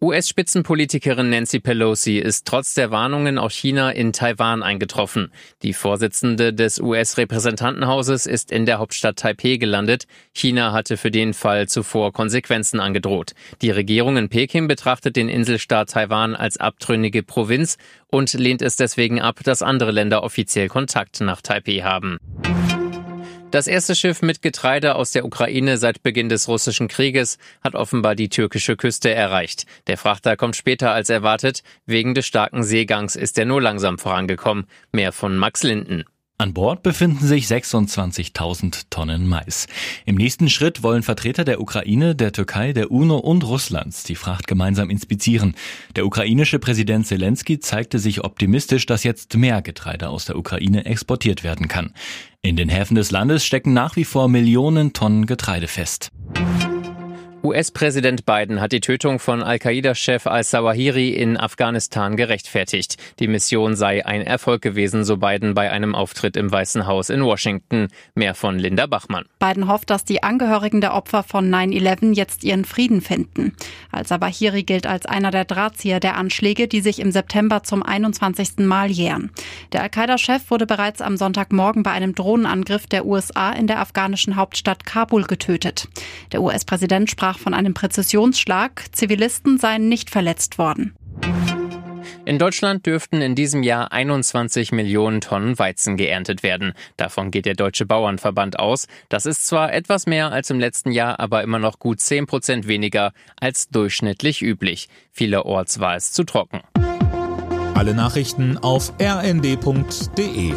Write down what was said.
US-Spitzenpolitikerin Nancy Pelosi ist trotz der Warnungen aus China in Taiwan eingetroffen. Die Vorsitzende des US-Repräsentantenhauses ist in der Hauptstadt Taipeh gelandet. China hatte für den Fall zuvor Konsequenzen angedroht. Die Regierung in Peking betrachtet den Inselstaat Taiwan als abtrünnige Provinz und lehnt es deswegen ab, dass andere Länder offiziell Kontakt nach Taipeh haben. Das erste Schiff mit Getreide aus der Ukraine seit Beginn des russischen Krieges hat offenbar die türkische Küste erreicht. Der Frachter kommt später als erwartet. Wegen des starken Seegangs ist er nur langsam vorangekommen. Mehr von Max Linden. An Bord befinden sich 26.000 Tonnen Mais. Im nächsten Schritt wollen Vertreter der Ukraine, der Türkei, der UNO und Russlands die Fracht gemeinsam inspizieren. Der ukrainische Präsident Zelensky zeigte sich optimistisch, dass jetzt mehr Getreide aus der Ukraine exportiert werden kann. In den Häfen des Landes stecken nach wie vor Millionen Tonnen Getreide fest. US-Präsident Biden hat die Tötung von Al-Qaida-Chef al-Zawahiri in Afghanistan gerechtfertigt. Die Mission sei ein Erfolg gewesen, so Biden bei einem Auftritt im Weißen Haus in Washington. Mehr von Linda Bachmann. Biden hofft, dass die Angehörigen der Opfer von 9-11 jetzt ihren Frieden finden. Al-Zawahiri gilt als einer der Drahtzieher der Anschläge, die sich im September zum 21. Mal jähren. Der Al-Qaida-Chef wurde bereits am Sonntagmorgen bei einem Drohnenangriff der USA in der afghanischen Hauptstadt Kabul getötet. Der US-Präsident sprach sprach von einem Präzisionsschlag. Zivilisten seien nicht verletzt worden. In Deutschland dürften in diesem Jahr 21 Millionen Tonnen Weizen geerntet werden. Davon geht der Deutsche Bauernverband aus. Das ist zwar etwas mehr als im letzten Jahr, aber immer noch gut 10 Prozent weniger als durchschnittlich üblich. Vielerorts war es zu trocken. Alle Nachrichten auf rnd.de